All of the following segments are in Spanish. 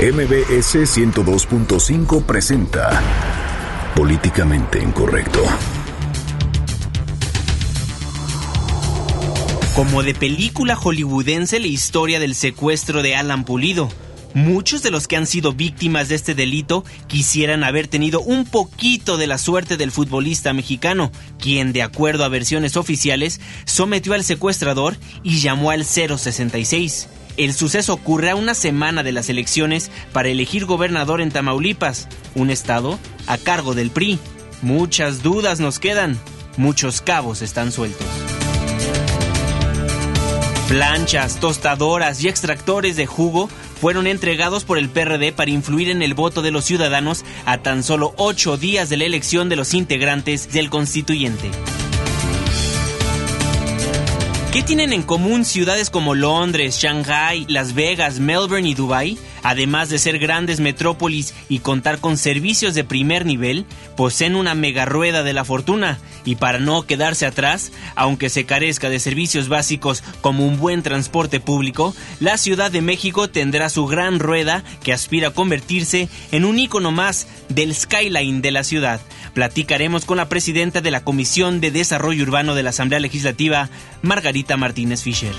MBS 102.5 presenta Políticamente Incorrecto. Como de película hollywoodense la historia del secuestro de Alan Pulido. Muchos de los que han sido víctimas de este delito quisieran haber tenido un poquito de la suerte del futbolista mexicano, quien, de acuerdo a versiones oficiales, sometió al secuestrador y llamó al 066. El suceso ocurre a una semana de las elecciones para elegir gobernador en Tamaulipas, un estado a cargo del PRI. Muchas dudas nos quedan, muchos cabos están sueltos. Planchas, tostadoras y extractores de jugo fueron entregados por el PRD para influir en el voto de los ciudadanos a tan solo ocho días de la elección de los integrantes del constituyente. ¿Qué tienen en común ciudades como Londres, Shanghai, Las Vegas, Melbourne y Dubai? Además de ser grandes metrópolis y contar con servicios de primer nivel, poseen una mega rueda de la fortuna y para no quedarse atrás, aunque se carezca de servicios básicos como un buen transporte público, la Ciudad de México tendrá su gran rueda que aspira a convertirse en un icono más del skyline de la ciudad. Platicaremos con la presidenta de la Comisión de Desarrollo Urbano de la Asamblea Legislativa, Margarita Martínez Fischer.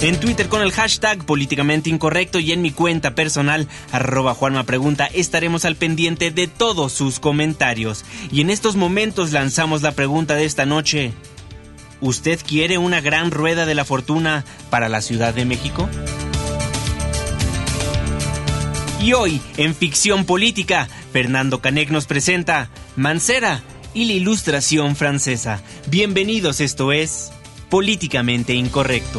En Twitter con el hashtag políticamente incorrecto y en mi cuenta personal, arroba Juanma Pregunta, estaremos al pendiente de todos sus comentarios. Y en estos momentos lanzamos la pregunta de esta noche. ¿Usted quiere una gran rueda de la fortuna para la Ciudad de México? Y hoy, en Ficción Política, Fernando Canek nos presenta Mancera y la Ilustración Francesa. Bienvenidos, esto es Políticamente Incorrecto.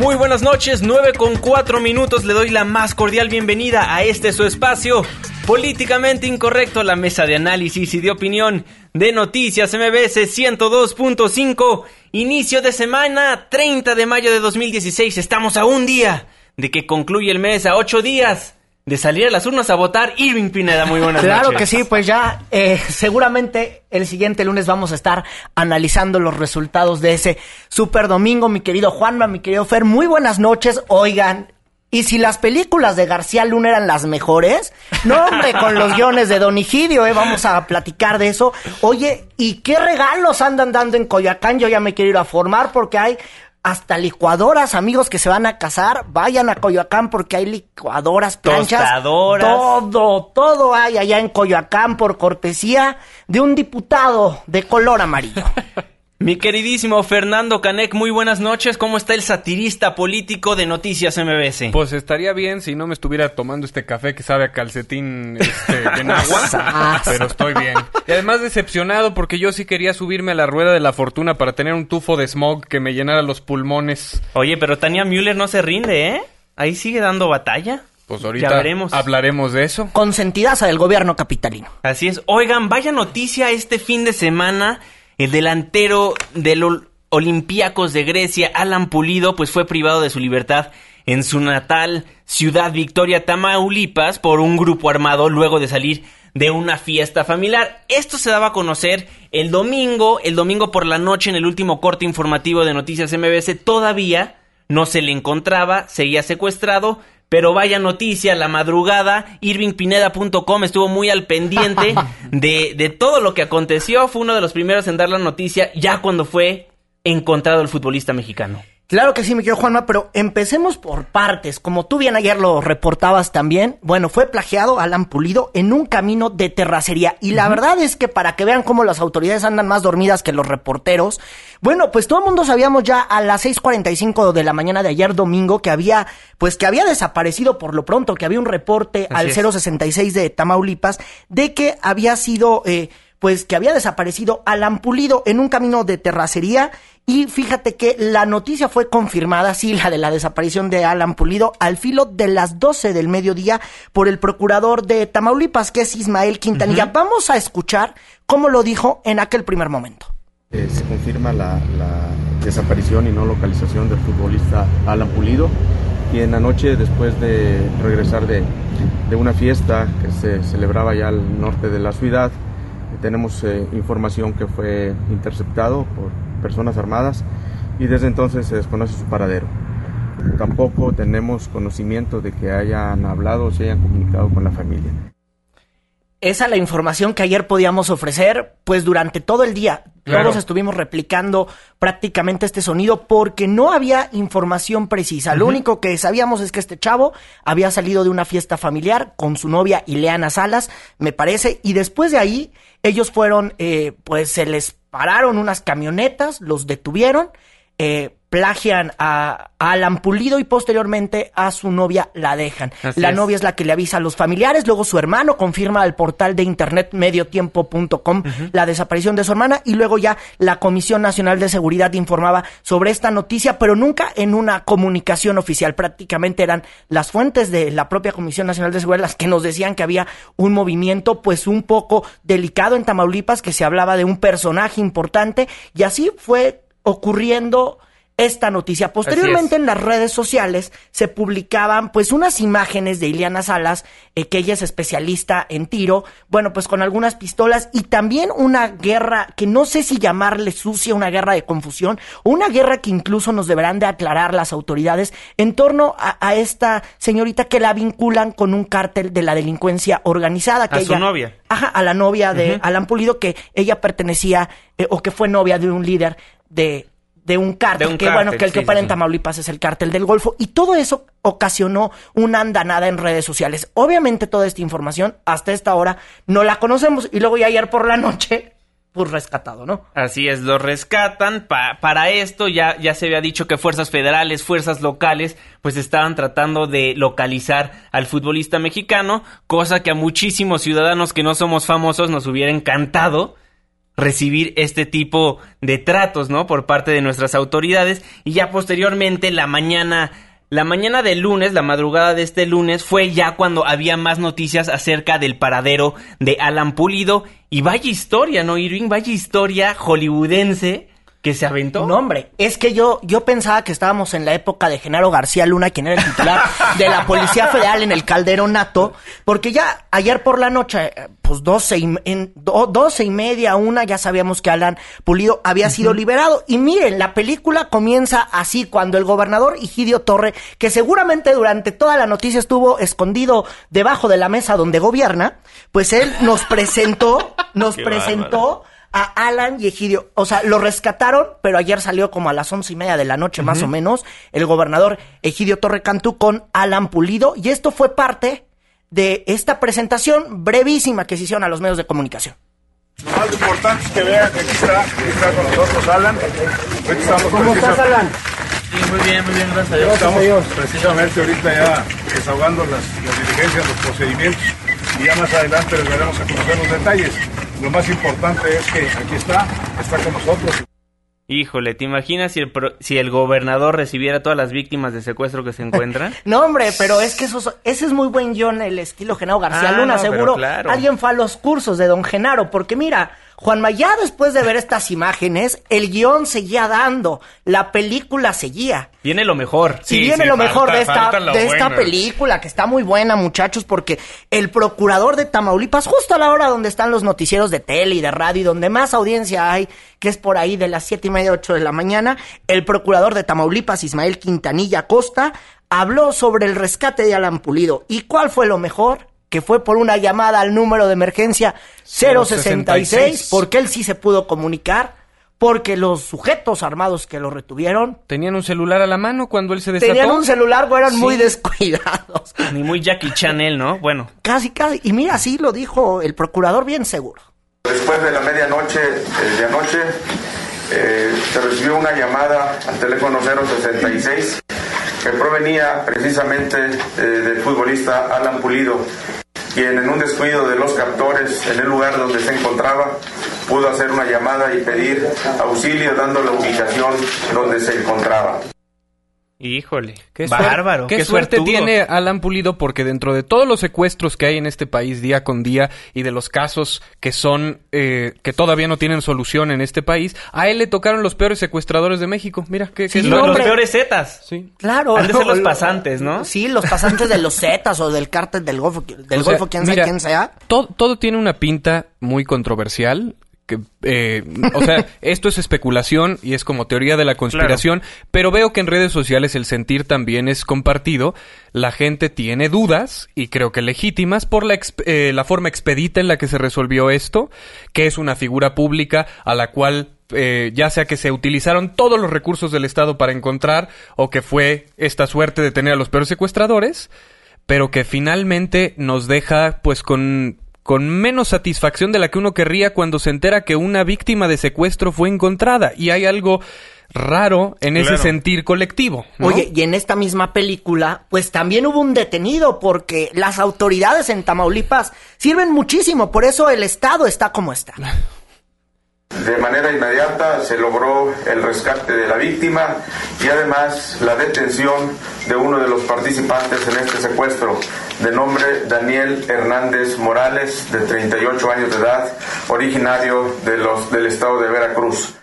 Muy buenas noches, 9 con 4 minutos. Le doy la más cordial bienvenida a este su espacio políticamente incorrecto, la mesa de análisis y de opinión de Noticias MBS 102.5. Inicio de semana, 30 de mayo de 2016. Estamos a un día de que concluye el mes, a ocho días de salir a las urnas a votar. Irving Pineda, muy buenas Claro noches. que sí, pues ya eh, seguramente el siguiente lunes vamos a estar analizando los resultados de ese super domingo, mi querido Juanma, mi querido Fer. Muy buenas noches, oigan. Y si las películas de García Luna eran las mejores, no hombre, con los guiones de Don Egidio, eh, vamos a platicar de eso. Oye, ¿y qué regalos andan dando en Coyoacán? Yo ya me quiero ir a formar porque hay hasta licuadoras, amigos que se van a casar, vayan a Coyoacán porque hay licuadoras, planchas, Tostadoras. todo, todo hay allá en Coyoacán por cortesía de un diputado de color amarillo. Mi queridísimo Fernando Canek, muy buenas noches. ¿Cómo está el satirista político de Noticias MBS? Pues estaría bien si no me estuviera tomando este café que sabe a calcetín este, en agua, pero estoy bien. Y además decepcionado porque yo sí quería subirme a la rueda de la fortuna para tener un tufo de smog que me llenara los pulmones. Oye, pero Tania Müller no se rinde, ¿eh? Ahí sigue dando batalla. Pues Ya ahorita veremos. hablaremos de eso. Consentidaza del gobierno capitalino. Así es. Oigan, vaya noticia este fin de semana. El delantero del Ol- Olympiacos de Grecia, Alan Pulido, pues fue privado de su libertad en su natal ciudad Victoria, Tamaulipas, por un grupo armado luego de salir de una fiesta familiar. Esto se daba a conocer el domingo, el domingo por la noche en el último corte informativo de Noticias MBS. Todavía no se le encontraba, seguía secuestrado, pero vaya noticia, la madrugada, irvingpineda.com estuvo muy al pendiente de, de todo lo que aconteció, fue uno de los primeros en dar la noticia ya cuando fue encontrado el futbolista mexicano. Claro que sí, mi querido Juanma, pero empecemos por partes. Como tú bien ayer lo reportabas también, bueno, fue plagiado Alan Pulido en un camino de terracería. Y la verdad es que para que vean cómo las autoridades andan más dormidas que los reporteros, bueno, pues todo el mundo sabíamos ya a las 6.45 de la mañana de ayer domingo que había, pues que había desaparecido por lo pronto, que había un reporte Así al es. 066 de Tamaulipas de que había sido... Eh, pues que había desaparecido Alan Pulido en un camino de terracería y fíjate que la noticia fue confirmada, sí, la de la desaparición de Alan Pulido, al filo de las 12 del mediodía por el procurador de Tamaulipas, que es Ismael Quintanilla. Vamos a escuchar cómo lo dijo en aquel primer momento. Eh, se confirma la, desaparición y no localización del futbolista Alan Pulido y en la noche después de regresar de, una fiesta que se celebraba ya al norte de la ciudad, tenemos eh, información que fue interceptado por personas armadas y desde entonces se desconoce su paradero. Tampoco tenemos conocimiento de que hayan hablado o se hayan comunicado con la familia. Esa es la información que ayer podíamos ofrecer, pues durante todo el día. Todos estuvimos replicando prácticamente este sonido porque no había información precisa. Lo único que sabíamos es que este chavo había salido de una fiesta familiar con su novia Ileana Salas, me parece, y después de ahí ellos fueron, eh, pues se les pararon unas camionetas, los detuvieron, eh, plagian a, Alan Pulido y posteriormente a su novia la dejan. la novia es la que le avisa a los familiares, luego su hermano confirma al portal de internet mediotiempo.com la desaparición de su hermana y luego ya la Comisión Nacional de Seguridad informaba sobre esta noticia, pero nunca en una comunicación oficial. Prácticamente eran las fuentes de la propia Comisión Nacional de Seguridad las que nos decían que había un movimiento pues un poco delicado en Tamaulipas, que se hablaba de un personaje importante y así fue ocurriendo esta noticia. Posteriormente en las redes sociales se publicaban pues unas imágenes de Ileana Salas, eh, que ella es especialista en tiro, bueno pues con algunas pistolas y también una guerra que no sé si llamarle sucia, una guerra de confusión, o una guerra que incluso nos deberán de aclarar las autoridades en torno a, esta señorita que la vinculan con un cártel de la delincuencia organizada. Que a su novia. Ajá, a la novia de Alan Pulido, que ella pertenecía eh, o que fue novia de un líder de, de un cártel, que bueno, que el que opera en Tamaulipas es el cártel del Golfo, y todo eso ocasionó una andanada en redes sociales. Obviamente toda esta información hasta esta hora no la conocemos, y luego ya ayer por la noche pues rescatado, ¿no? Así es, lo rescatan. para esto ya, ya se había dicho que fuerzas federales, fuerzas locales, pues estaban tratando de localizar al futbolista mexicano, cosa que a muchísimos ciudadanos que no somos famosos nos hubiera encantado recibir este tipo de tratos, ¿no? Por parte de nuestras autoridades y ya posteriormente la mañana la mañana del lunes, la madrugada de este lunes, fue ya cuando había más noticias acerca del paradero de Alan Pulido. Y vaya historia, ¿no, Irving? Vaya historia hollywoodense que se aventó. No, hombre, es que yo, yo pensaba que estábamos en la época de Genaro García Luna, quien era el titular de la Policía Federal en el Calderón Nato, porque ya ayer por la noche, pues doce y, en, doce y media, una, ya sabíamos que Alan Pulido había sido liberado. Y miren, la película comienza así, cuando el gobernador Higidio Torre, que seguramente durante toda la noticia estuvo escondido debajo de la mesa donde gobierna, pues él nos presentó, nos presentó a Alan y Egidio. O sea, lo rescataron, pero ayer salió como a las once y media de la noche, más o menos, el gobernador Egidio Torrecantú con Alan Pulido. Y esto fue parte de esta presentación brevísima que se hicieron a los medios de comunicación. Lo más importante es que vean que aquí está, está con nosotros Alan. ¿Cómo estás, Alan? Sí, muy bien, muy bien, gracias a Dios. Estamos precisamente ahorita ya desahogando las, las diligencias, los procedimientos y ya más adelante les daremos a conocer los detalles. Lo más importante es que aquí está, está con nosotros. Híjole, ¿te imaginas si el, si el gobernador recibiera todas las víctimas de secuestro que se encuentran? no, hombre, pero es que eso, ese es muy buen guion, el estilo Genaro García ah, Luna. seguro alguien fue a los cursos de don Genaro, porque mira, Juanma, ya después de ver estas imágenes, el guion seguía dando, la película seguía. Viene lo mejor. Sí, viene lo mejor de esta, de esta película, que está muy buena, muchachos, porque el procurador de Tamaulipas, justo a la hora donde están los noticieros de tele y de radio y donde más audiencia hay, que es por ahí de las siete y media, ocho de la mañana, el procurador de Tamaulipas, Ismael Quintanilla Costa, habló sobre el rescate de Alan Pulido. ¿Y cuál fue lo mejor? Que fue por una llamada al número de emergencia 066, porque él sí se pudo comunicar, porque los sujetos armados que lo retuvieron... Tenían un celular a la mano cuando él se desató. Tenían un celular, o eran muy descuidados. Ni muy Jackie Chanel, ¿no? Bueno. Casi, casi. Y mira, así lo dijo el procurador bien seguro. Después de la medianoche eh, de anoche, eh, se recibió una llamada al teléfono 066 que provenía precisamente eh, del futbolista Alan Pulido, quien en un descuido de los captores en el lugar donde se encontraba pudo hacer una llamada y pedir auxilio dando la ubicación donde se encontraba. Híjole, Qué bárbaro, Qué, qué suerte suertudo. tiene Alan Pulido porque dentro de todos los secuestros que hay en este país día con día y de los casos que son eh, que todavía no tienen solución en este país, a él le tocaron los peores secuestradores de México. Mira qué, qué Sí, Lo- suerte. los hombre. peores zetas. Sí. Claro. Han de ser los Lo- pasantes, ¿no? Sí, los pasantes de los Zetas o del cártel del Golfo, del O sea, Golfo, quién mira, sabe quién sea. Todo, todo tiene una pinta muy controversial. Que, eh, o sea, esto es especulación y es como teoría de la conspiración, pero veo que en redes sociales el sentir también es compartido. La gente tiene dudas, y creo que legítimas, por la, eh, la forma expedita en la que se resolvió esto, que es una figura pública a la cual eh, ya sea que se utilizaron todos los recursos del Estado para encontrar, o que fue esta suerte de tener a los peores secuestradores, pero que finalmente nos deja pues con, con menos satisfacción de la que uno querría cuando se entera que una víctima de secuestro fue encontrada. Y hay algo raro en ese sentir colectivo. ¿no? Oye, y en esta misma película, pues también hubo un detenido porque las autoridades en Tamaulipas sirven muchísimo, por eso el Estado está como está. De manera inmediata se logró el rescate de la víctima y además la detención de uno de los participantes en este secuestro, de nombre Daniel Hernández Morales, de 38 años de edad, originario de los, del estado de Veracruz.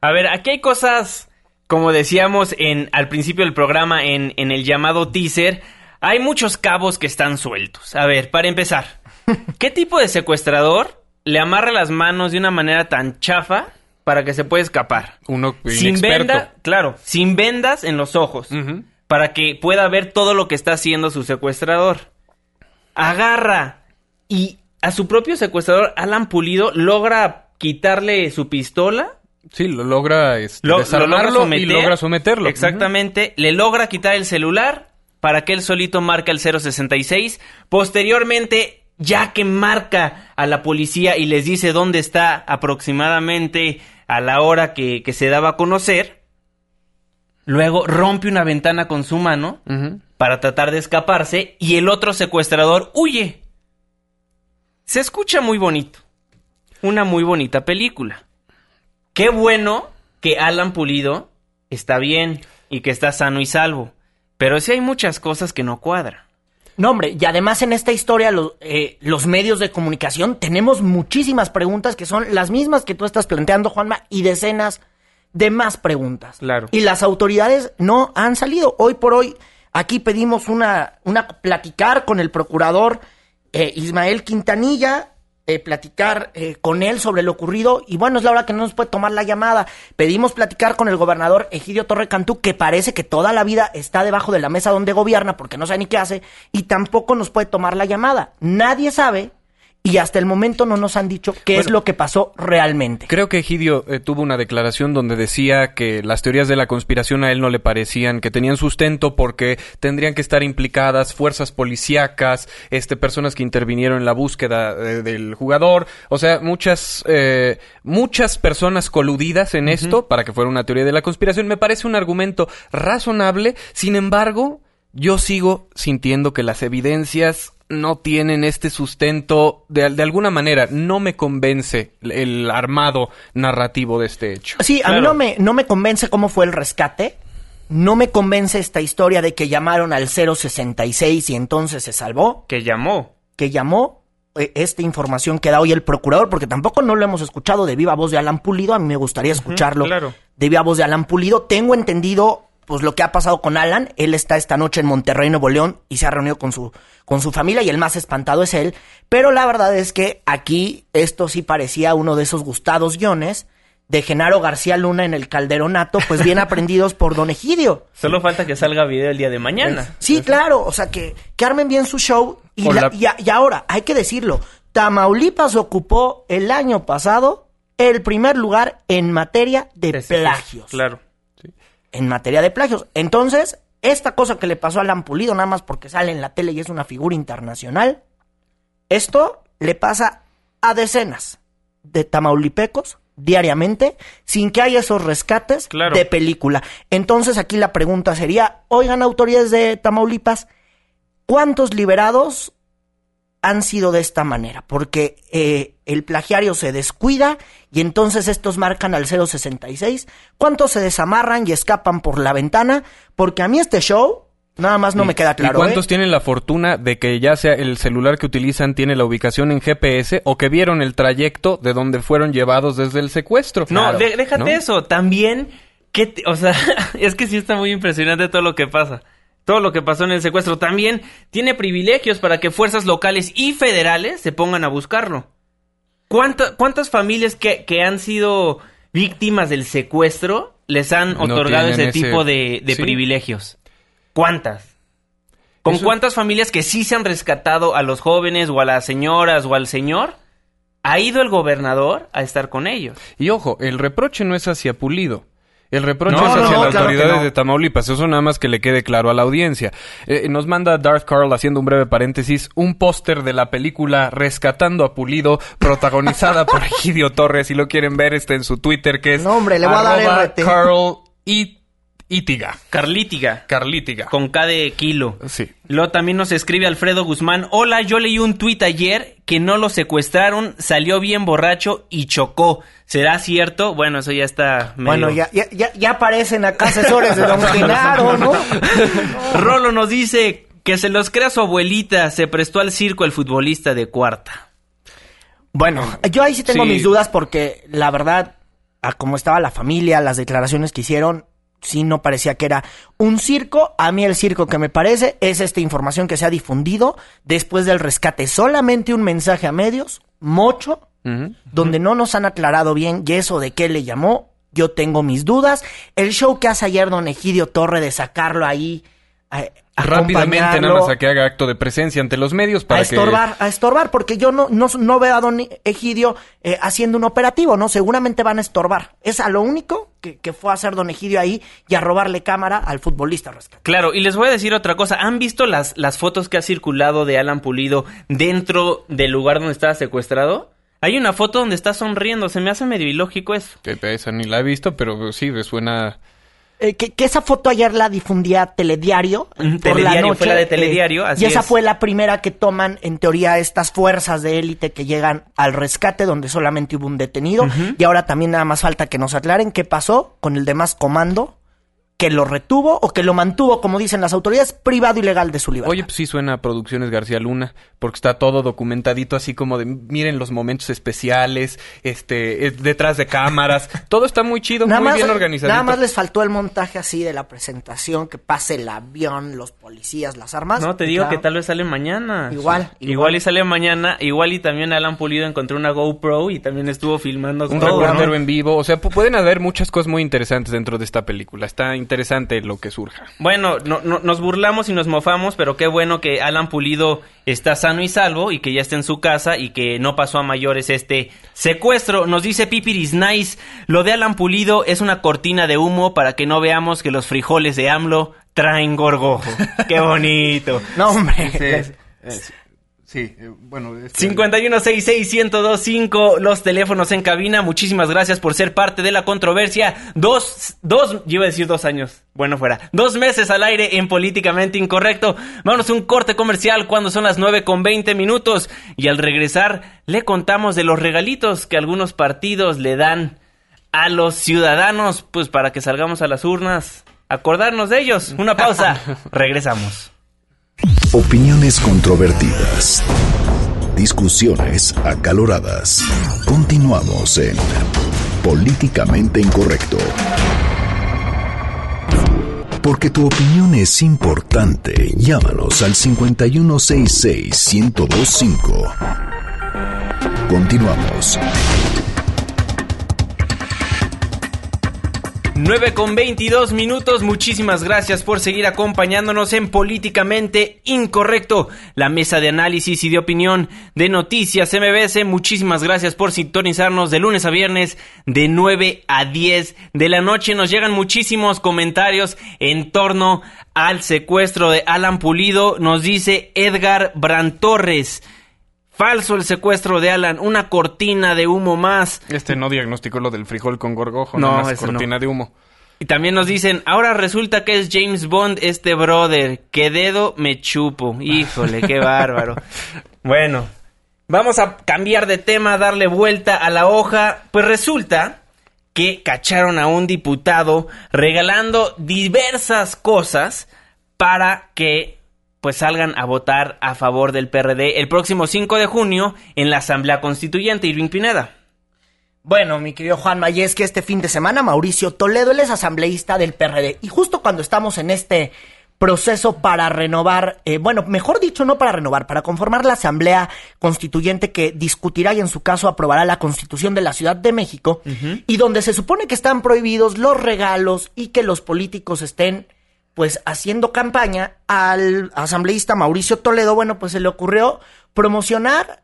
A ver, aquí hay cosas, como decíamos en, al principio del programa, en, en el llamado teaser, hay muchos cabos que están sueltos. A ver, para empezar, ¿qué tipo de secuestrador le amarra las manos de una manera tan chafa para que se pueda escapar? Uno Sin inexperto. venda, claro, sin vendas en los ojos, para que pueda ver todo lo que está haciendo su secuestrador. Agarra y a su propio secuestrador, Alan Pulido, logra quitarle su pistola Sí, lo logra este, lo, lo desarmarlo logra y logra someterlo. Exactamente. Le logra quitar el celular para que él solito marca el 066. Posteriormente, ya que marca a la policía y les dice dónde está aproximadamente a la hora que, que se daba a conocer, luego rompe una ventana con su mano para tratar de escaparse y el otro secuestrador huye. Se escucha muy bonito. Una muy bonita película. Qué bueno que Alan Pulido está bien y que está sano y salvo. Pero sí hay muchas cosas que no cuadran. No, hombre, y además en esta historia lo- eh, los medios de comunicación tenemos muchísimas preguntas que son las mismas que tú estás planteando, Juanma, y decenas de más preguntas. Claro. Y las autoridades no han salido. Hoy por hoy, aquí pedimos una, una platicar con el procurador eh, Ismael Quintanilla, eh, platicar eh, con él sobre lo ocurrido. Y bueno, es la hora que no nos puede tomar la llamada. Pedimos platicar con el gobernador Egidio Torre Cantú, que parece que toda la vida está debajo de la mesa donde gobierna porque no sabe ni qué hace. Y tampoco nos puede tomar la llamada. Nadie sabe. Y hasta el momento no nos han dicho qué es lo que pasó realmente. Creo que Egidio eh, tuvo una declaración donde decía que las teorías de la conspiración a él no le parecían que tenían sustento porque tendrían que estar implicadas fuerzas policíacas, este, personas que intervinieron en la búsqueda eh, del jugador, o sea, muchas, eh, muchas personas coludidas en esto para que fuera una teoría de la conspiración. Me parece un argumento razonable, sin embargo, yo sigo sintiendo que las evidencias no tienen este sustento de, de alguna manera. No me convence el- armado narrativo de este hecho. Sí, a mí no me, no me convence cómo fue el rescate. No me convence esta historia de que llamaron al 066 y entonces se salvó. Que llamó. Que llamó eh, esta información que da hoy el procurador, porque tampoco no lo hemos escuchado de viva voz de Alan Pulido. A mí me gustaría escucharlo claro. de viva voz de Alan Pulido. Tengo entendido pues lo que ha pasado con Alan. Él está esta noche en Monterrey, Nuevo León, y se ha reunido con su, con su familia, y el más espantado es él. Pero la verdad es que aquí esto sí parecía uno de esos gustados guiones de Genaro García Luna en el Calderonato, pues bien aprendidos por Don Egidio. Solo falta que salga video el día de mañana. Sí, claro, o sea, que, que armen bien su show. Y, O la- la- y a- y ahora, hay que decirlo, Tamaulipas ocupó el año pasado el primer lugar en materia de plagios. Claro. En materia de plagios. Entonces, esta cosa que le pasó a Alan Pulido, nada más porque sale en la tele y es una figura internacional, esto le pasa a decenas de tamaulipecos diariamente sin que haya esos rescates Claro. de película. Entonces aquí la pregunta sería, oigan autoridades de Tamaulipas, ¿cuántos liberados han sido de esta manera, porque eh, el plagiario se descuida y entonces estos marcan al 066, cuántos se desamarran y escapan por la ventana, porque a mí este show nada más no me queda claro. ¿Y cuántos ¿eh? tienen la fortuna de que ya sea el celular que utilizan tiene la ubicación en GPS o que vieron el trayecto de donde fueron llevados desde el secuestro? No, Claro, de- déjate ¿no? eso. También, ¿qué te- o sea, es que sí está muy impresionante todo lo que pasa. Todo lo que pasó en el secuestro. También tiene privilegios para que fuerzas locales y federales se pongan a buscarlo. ¿Cuánta- ¿Cuántas familias que, que han sido víctimas del secuestro les han No otorgado ese, tipo de, de Sí. privilegios? ¿Cuántas? ¿Con Eso- cuántas familias que sí se han rescatado a los jóvenes o a las señoras o al señor? Ha ido el gobernador a estar con ellos. Y ojo, el reproche no es hacia Pulido. El reproche No, hacia no, las claro autoridades no. de Tamaulipas. Eso nada más que le quede claro a la audiencia. Eh, nos manda Darth Carl, haciendo un breve paréntesis, un póster de la película Rescatando a Pulido, protagonizada por Egidio Torres. Si lo quieren ver, está en su Twitter, que es... No, hombre, le voy a dar arroba RT. Carl It- Itiga. Carlítiga. Carlítiga. Con K de kilo. Sí. Luego también nos escribe Alfredo Guzmán. Hola, yo leí un tuit ayer que no lo secuestraron, salió bien borracho y chocó. ¿Será cierto? Bueno, eso ya está medio... Bueno, ya, ya, ya, ya aparecen acá asesores de Don Genaro, ¿no? Rolo nos dice que se los crea su abuelita, se prestó al circo el futbolista de cuarta. Bueno, yo ahí sí tengo Sí. mis dudas porque la verdad, a cómo estaba la familia, las declaraciones que hicieron, sí no parecía que era un circo. A mí el circo que me parece es esta información que se ha difundido después del rescate. Solamente un mensaje a medios, mocho, donde no nos han aclarado bien y eso de qué le llamó, yo tengo mis dudas. El show que hace ayer don Egidio Torre de sacarlo ahí, a, Rápidamente, nada más a que haga acto de presencia ante los medios para a estorbar, a estorbar, porque yo no, no, no veo a don Egidio eh, haciendo un operativo, ¿no? Seguramente van a estorbar. Es a lo único que, que fue a hacer don Egidio ahí y a robarle cámara al futbolista rescate. Claro, y les voy a decir otra cosa. ¿Han visto las, las fotos que ha circulado de Alan Pulido dentro del lugar donde estaba secuestrado? Hay una foto donde está sonriendo. Se me hace medio ilógico eso. Que esa ni la he visto, pero sí, me suena... Eh, que, que esa foto ayer la difundía Telediario. Por Telediario, la noche, fue la de eh, Telediario, así y esa es. fue la primera que toman, en teoría, estas fuerzas de élite que llegan al rescate, donde solamente hubo un detenido. Y ahora también nada más falta que nos aclaren qué pasó con el demás comando, que lo retuvo o que lo mantuvo, como dicen las autoridades, privado y legal de su libertad. Oye, pues sí suena a Producciones García Luna, porque está todo documentadito así como de miren los momentos especiales, este, eh, detrás de cámaras, todo está muy chido, muy bien organizadito. Nada más les faltó el montaje así de la presentación, que pase el avión, los policías, las armas. No, te digo claro, que tal vez sale mañana. Igual, Igual, igual. y sale mañana. Igual y también Alan Pulido encontró una GoPro y también estuvo filmando un todo, reportero ¿no? en vivo, o sea, pu- pueden haber muchas cosas muy interesantes dentro de esta película. Está interesante lo que surja. Bueno, no- no- nos burlamos y nos mofamos, pero qué bueno que Alan Pulido está sano y salvo y que ya está en su casa y que no pasó a mayores este secuestro. Nos dice Pipiris Nice, lo de Alan Pulido es una cortina de humo para que no veamos que los frijoles de AMLO traen gorgojo. qué bonito. No, hombre. Sí, eh, bueno. este- 51661025 los teléfonos en cabina. Muchísimas gracias por ser parte de la controversia. Dos, dos, yo iba a decir dos años. Bueno, fuera. Dos meses al aire en Políticamente Incorrecto. Vámonos a un corte comercial cuando son las 9 con 20 minutos. Y al regresar, le contamos de los regalitos que algunos partidos le dan a los ciudadanos, pues para que salgamos a las urnas. Acordarnos de ellos. Una pausa. Regresamos. Opiniones controvertidas. Discusiones acaloradas. Continuamos en Políticamente Incorrecto. Porque tu opinión es importante. Llámanos al 5166-1025. Continuamos. 9 con 22 minutos, muchísimas gracias por seguir acompañándonos en Políticamente Incorrecto, la mesa de análisis y de opinión de Noticias MBS. Muchísimas gracias por sintonizarnos de lunes a viernes de 9 a 10 de la noche. Nos llegan muchísimos comentarios en torno al secuestro de Alan Pulido. Nos dice Edgar Brantorres. Falso el secuestro de Alan, una cortina de humo más. Este no diagnosticó lo del frijol con gorgojo, No, más cortina no. de humo. Y también nos dicen, ahora resulta que es James Bond este brother, qué dedo me chupo. Híjole, qué bárbaro. Bueno, vamos a cambiar de tema, darle vuelta a la hoja. Pues resulta que cacharon a un diputado regalando diversas cosas para que pues salgan a votar a favor del PRD el próximo 5 de junio en la Asamblea Constituyente, Irving Pineda. Bueno, mi querido Juan es que este fin de semana Mauricio Toledo, él es asambleísta del PRD. Y justo cuando estamos en este proceso para renovar, eh, bueno, mejor dicho, no para renovar, para conformar la Asamblea Constituyente que discutirá y en su caso aprobará la Constitución de la Ciudad de México, y donde se supone que están prohibidos los regalos y que los políticos estén pues haciendo campaña al asambleísta Mauricio Toledo, bueno, pues se le ocurrió promocionar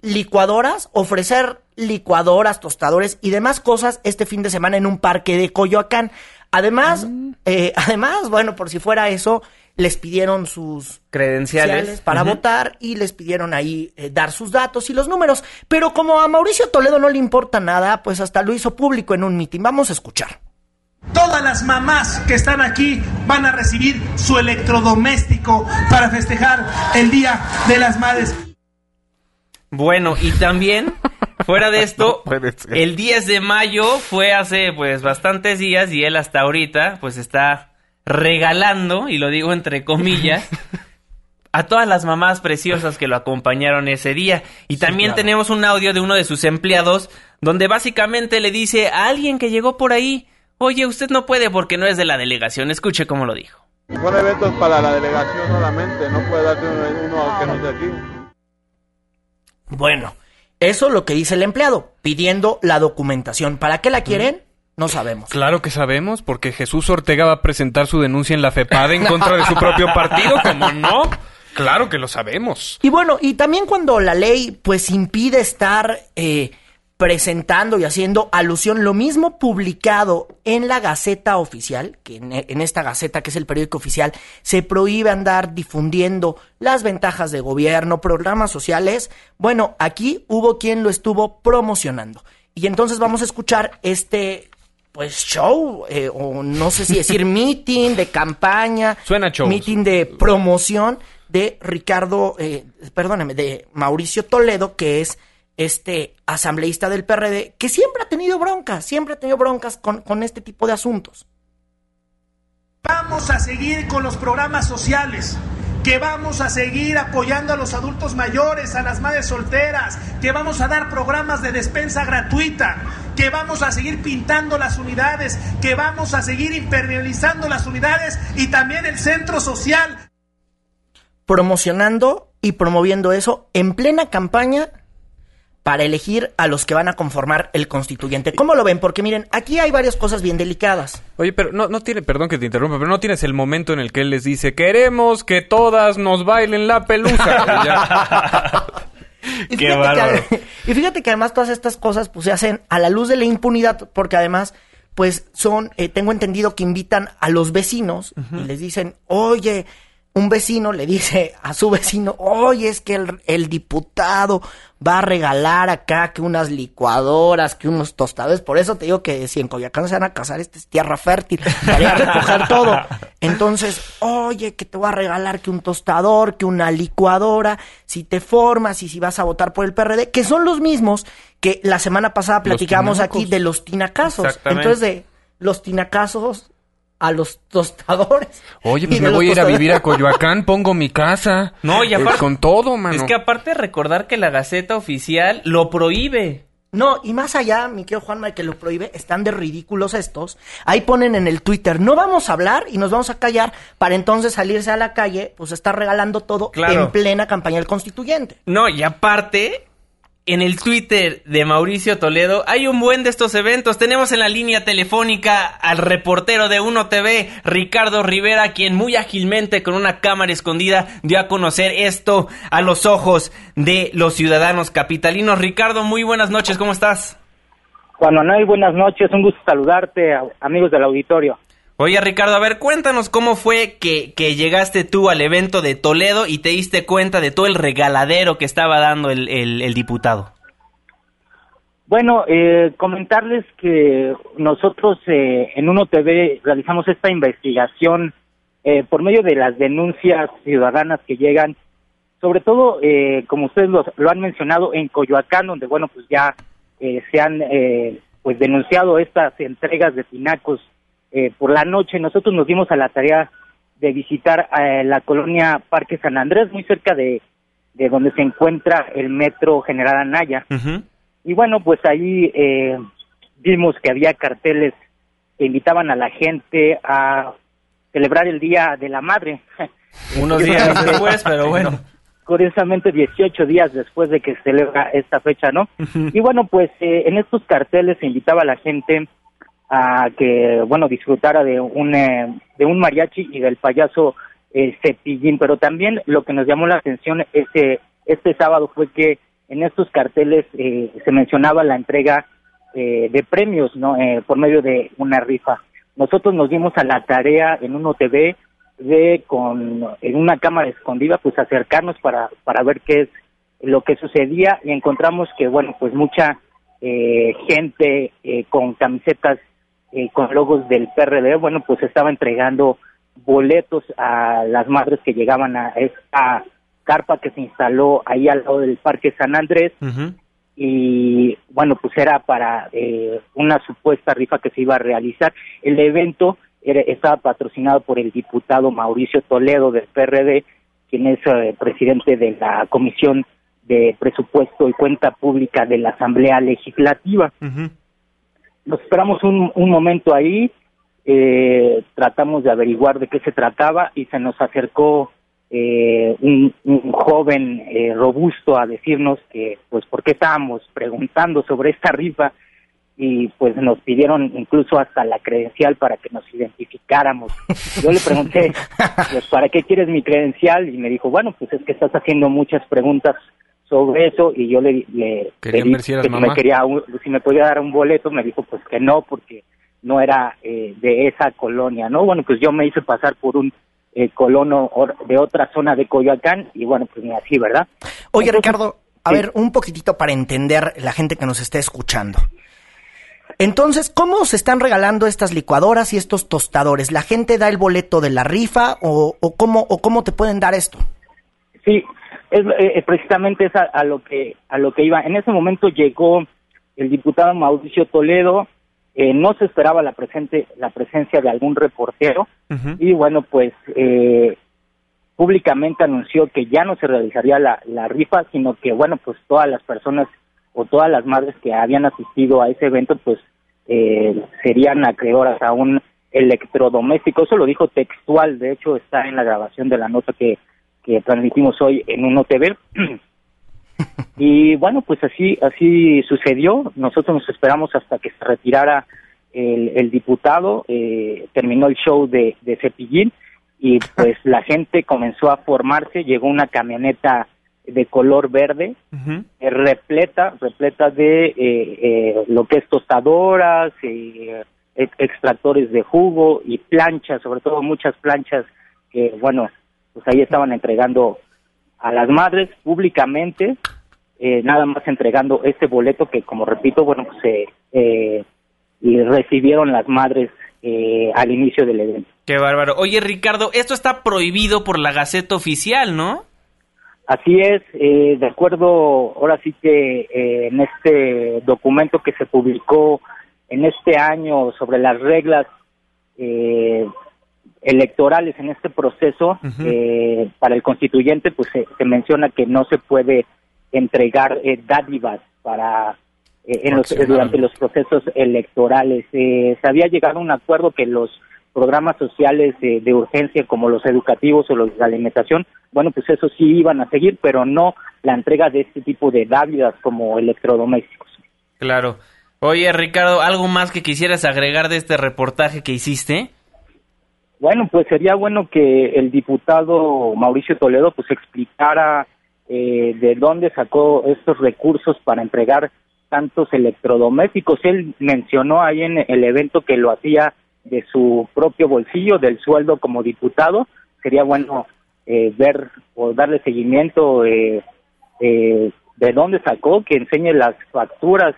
licuadoras, ofrecer licuadoras, tostadores y demás cosas este fin de semana en un parque de Coyoacán. Además, ah. eh, además, bueno, por si fuera eso, les pidieron sus credenciales para votar y les pidieron ahí eh, dar sus datos y los números. Pero como a Mauricio Toledo no le importa nada, pues hasta lo hizo público en un mitin. Vamos a escuchar. Todas las mamás que están aquí van a recibir su electrodoméstico para festejar el Día de las Madres. Bueno, y también, fuera de esto, el 10 de mayo fue hace pues bastantes días y él hasta ahorita pues está regalando, y lo digo entre comillas, a todas las mamás preciosas que lo acompañaron ese día. Y también tenemos un audio de uno de sus empleados donde básicamente le dice a alguien que llegó por ahí, oye, usted no puede porque no es de la delegación. Escuche cómo lo dijo. Son eventos para la delegación solamente, no puede darte uno, que no esté aquí. Bueno, eso es lo que dice el empleado, pidiendo la documentación. ¿Para qué la quieren? No sabemos. Claro que sabemos, porque Jesús Ortega va a presentar su denuncia en la FEPAD en contra de su propio partido, ¿cómo no? Claro que lo sabemos. Y bueno, y también cuando la ley pues impide estar eh, presentando y haciendo alusión lo mismo publicado en la Gaceta Oficial, que en, esta Gaceta, que es el periódico oficial, se prohíbe andar difundiendo las ventajas de gobierno, programas sociales. Bueno, aquí hubo quien lo estuvo promocionando. Y entonces vamos a escuchar este pues show, eh, o no sé si decir meeting de campaña, suena show, meeting de promoción de Ricardo, eh, perdóname, de Mauricio Toledo, que es este asambleísta del PRD, que siempre ha tenido broncas, siempre ha tenido broncas con, con este tipo de asuntos. Vamos a seguir con los programas sociales, que vamos a seguir apoyando a los adultos mayores, a las madres solteras, que vamos a dar programas de despensa gratuita, que vamos a seguir pintando las unidades, que vamos a seguir impermeabilizando las unidades y también el centro social. Promocionando y promoviendo eso en plena campaña para elegir a los que van a conformar el constituyente. ¿Cómo lo ven? Porque miren, aquí hay varias cosas bien delicadas. Oye, pero no, no tiene, perdón que te interrumpa, pero no tienes el momento en el que él les dice, queremos que todas nos bailen la pelusa. y, fíjate que, y fíjate que además todas estas cosas pues se hacen a la luz de la impunidad, porque además pues son, eh, tengo entendido que invitan a los vecinos y les dicen, oye, un vecino le dice a su vecino, oye, es que el, el, diputado va a regalar acá que unas licuadoras, que unos tostadores. Por eso te digo que si en Coyacán se van a casar, esta es tierra fértil, para a recoger todo. Entonces, oye, que te voy a regalar que un tostador, que una licuadora, si te formas y si vas a votar por el PRD, que son los mismos que la semana pasada platicamos aquí de los tinacazos. Entonces, de los tinacazos a los tostadores. Oye, pues me voy a ir a vivir a Coyoacán, pongo mi casa. No, y aparte. con todo, mano. Es que aparte recordar que la Gaceta Oficial lo prohíbe. No, y más allá, mi querido Juanma, que lo prohíbe, están de ridículos estos. Ahí ponen en el Twitter, no vamos a hablar y nos vamos a callar para entonces salirse a la calle, pues estar regalando todo en plena campaña del constituyente. No, y aparte, en el Twitter de Mauricio Toledo hay un buen de estos eventos. Tenemos en la línea telefónica al reportero de Uno TV, Ricardo Rivera, quien muy ágilmente con una cámara escondida dio a conocer esto a los ojos de los ciudadanos capitalinos. Ricardo, muy buenas noches, ¿cómo estás? Juan Manuel, buenas noches, un gusto saludarte, amigos del auditorio. Oye, Ricardo, a ver, cuéntanos cómo fue que, que, llegaste tú al evento de Toledo y te diste cuenta de todo el regaladero que estaba dando el, el, diputado. Bueno, eh, comentarles que nosotros eh, en Uno TV realizamos esta investigación eh, por medio de las denuncias ciudadanas que llegan sobre todo, eh, como ustedes lo, lo, han mencionado, en Coyoacán, donde, bueno, pues ya eh, se han eh, pues denunciado estas entregas de tinacos eh, por la noche. Nosotros nos dimos a la tarea de visitar eh, la colonia Parque San Andrés, muy cerca de, de donde se encuentra el metro General Anaya. Y bueno, pues ahí eh, vimos que había carteles que invitaban a la gente a celebrar el Día de la Madre. Unos días después, pero bueno. Curiosamente, 18 días después de que se celebra esta fecha, ¿no? Y bueno, pues eh, en estos carteles se invitaba a la gente a que, bueno, disfrutara de un, eh, de un mariachi y del payaso eh, Cepillín. Pero también lo que nos llamó la atención este, este sábado fue que en estos carteles eh, se mencionaba la entrega eh, de premios, ¿no? Eh, por medio de una rifa. Nosotros nos dimos a la tarea en un TV de con en una cámara escondida pues acercarnos para para ver qué es lo que sucedía y encontramos que bueno pues mucha eh, gente eh, con camisetas eh, con logos del PRD bueno pues estaba entregando boletos a las madres que llegaban a esta carpa que se instaló ahí al lado del Parque San Andrés. Y bueno pues era para eh, una supuesta rifa que se iba a realizar. El evento era, estaba patrocinado por el diputado Mauricio Toledo del PRD quien es eh, presidente de la comisión de presupuesto y cuenta pública de la Asamblea Legislativa nos esperamos un, un momento ahí eh, tratamos de averiguar de qué se trataba y se nos acercó eh, un, un, joven eh, robusto a decirnos que, pues, por qué estábamos preguntando sobre esta rifa y pues nos pidieron incluso hasta la credencial para que nos identificáramos. Yo le pregunté, pues, ¿para qué quieres mi credencial? Y me dijo, bueno, pues es que estás haciendo muchas preguntas sobre eso y yo le, le pedí ver si, que mamá? me quería un, si me podía dar un boleto, me dijo pues que no porque no era eh, de esa colonia, ¿no? Bueno, pues yo me hice pasar por un eh, colono de otra zona de Coyoacán y bueno, pues ni así, ¿verdad? Oye, Entonces, Ricardo, a sí. ver, un poquitito para entender la gente que nos esté escuchando. Entonces, ¿cómo se están regalando estas licuadoras y estos tostadores? ¿La gente da el boleto de la rifa o, o cómo, o cómo te pueden dar esto? Sí, es, eh, precisamente es a, a, lo que a lo que iba. En ese momento llegó el diputado Mauricio Toledo, eh, no se esperaba la presente la presencia de algún reportero uh -huh. y bueno pues eh, públicamente anunció que ya no se realizaría la, la rifa sino que bueno pues todas las personas o todas las madres que habían asistido a ese evento pues eh, serían acreedoras a un electrodoméstico eso lo dijo textual de hecho está en la grabación de la nota que que transmitimos hoy en Uno TV y bueno, pues así así sucedió. Nosotros nos esperamos hasta que se retirara el, el diputado, eh, terminó el show de, de Cepillín y pues la gente comenzó a formarse. Llegó una camioneta de color verde, uh -huh. eh, repleta, repleta de eh, eh, lo que es tostadoras, eh, extractores de jugo y planchas, sobre todo muchas planchas que, bueno, pues ahí estaban entregando a las madres públicamente, eh, nada más entregando este boleto que, como repito, bueno, pues eh, eh, recibieron las madres eh, al inicio del evento. Qué bárbaro. Oye, Ricardo, esto está prohibido por la Gaceta Oficial, ¿no? Así es, eh, de acuerdo, ahora sí que eh, en este documento que se publicó en este año sobre las reglas eh, electorales en este proceso, uh -huh. eh, para el constituyente, pues se, se, menciona que no se puede entregar eh, dádivas para eh, en los, durante los procesos electorales. se había llegado a un acuerdo que los programas sociales de urgencia como los educativos o los de alimentación, bueno, pues eso sí iban a seguir, pero no la entrega de este tipo de dádivas como electrodomésticos. Claro. Oye, Ricardo, ¿algo más que quisieras agregar de este reportaje que hiciste? Bueno, pues sería bueno que el diputado Mauricio Toledo pues explicara eh, de dónde sacó estos recursos para entregar tantos electrodomésticos. Él mencionó ahí en el evento que lo hacía de su propio bolsillo, del sueldo como diputado. Sería bueno eh, ver o darle seguimiento eh, eh de dónde sacó, que enseñe las facturas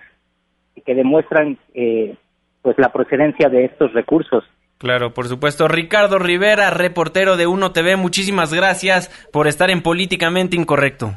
que demuestran eh, pues la procedencia de estos recursos. Claro, por supuesto. Ricardo Rivera, reportero de Uno TV, muchísimas gracias por estar en Políticamente Incorrecto.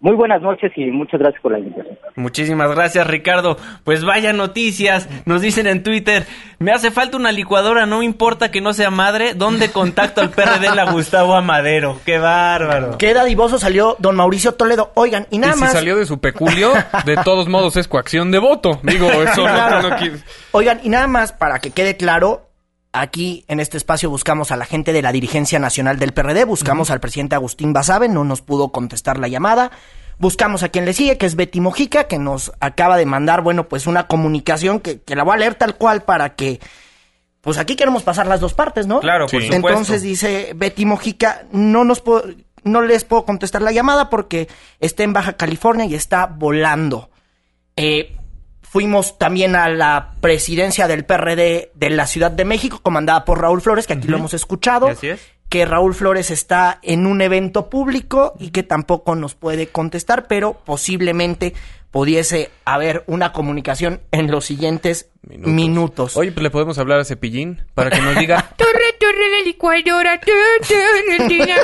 Muy buenas noches y muchas gracias por la invitación. Muchísimas gracias, Ricardo. Pues vaya noticias. Nos dicen en Twitter, me hace falta una licuadora, no importa que no sea madre. ¿Dónde contacto al PRD la Gustavo Amadero? ¡Qué bárbaro! Qué dadivoso salió don Mauricio Toledo. Oigan, y nada y más... si salió de su peculio, de todos modos es coacción de voto. Digo, eso Claro. no quiere- Oigan, y nada más para que quede claro, aquí en este espacio buscamos a la gente de la dirigencia nacional del PRD, buscamos al presidente Agustín Basabe, no nos pudo contestar la llamada. Buscamos a quien le sigue, que es Betty Mojica, que nos acaba de mandar, bueno, pues una comunicación que, que la voy a leer tal cual para que, pues aquí queremos pasar las dos partes, ¿no? Claro, por supuesto. Entonces dice Betty Mojica, no nos puedo, no les puedo contestar la llamada porque está en Baja California y está volando. Eh, fuimos también a la presidencia del PRD de la Ciudad de México, comandada por Raúl Flores, que aquí lo hemos escuchado. Así es. Que Raúl Flores está en un evento público y que tampoco nos puede contestar, pero posiblemente pudiese haber una comunicación en los siguientes minutos. Oye, pues le podemos hablar a Cepillín para que nos diga. Torre, torre de licuadora, torre.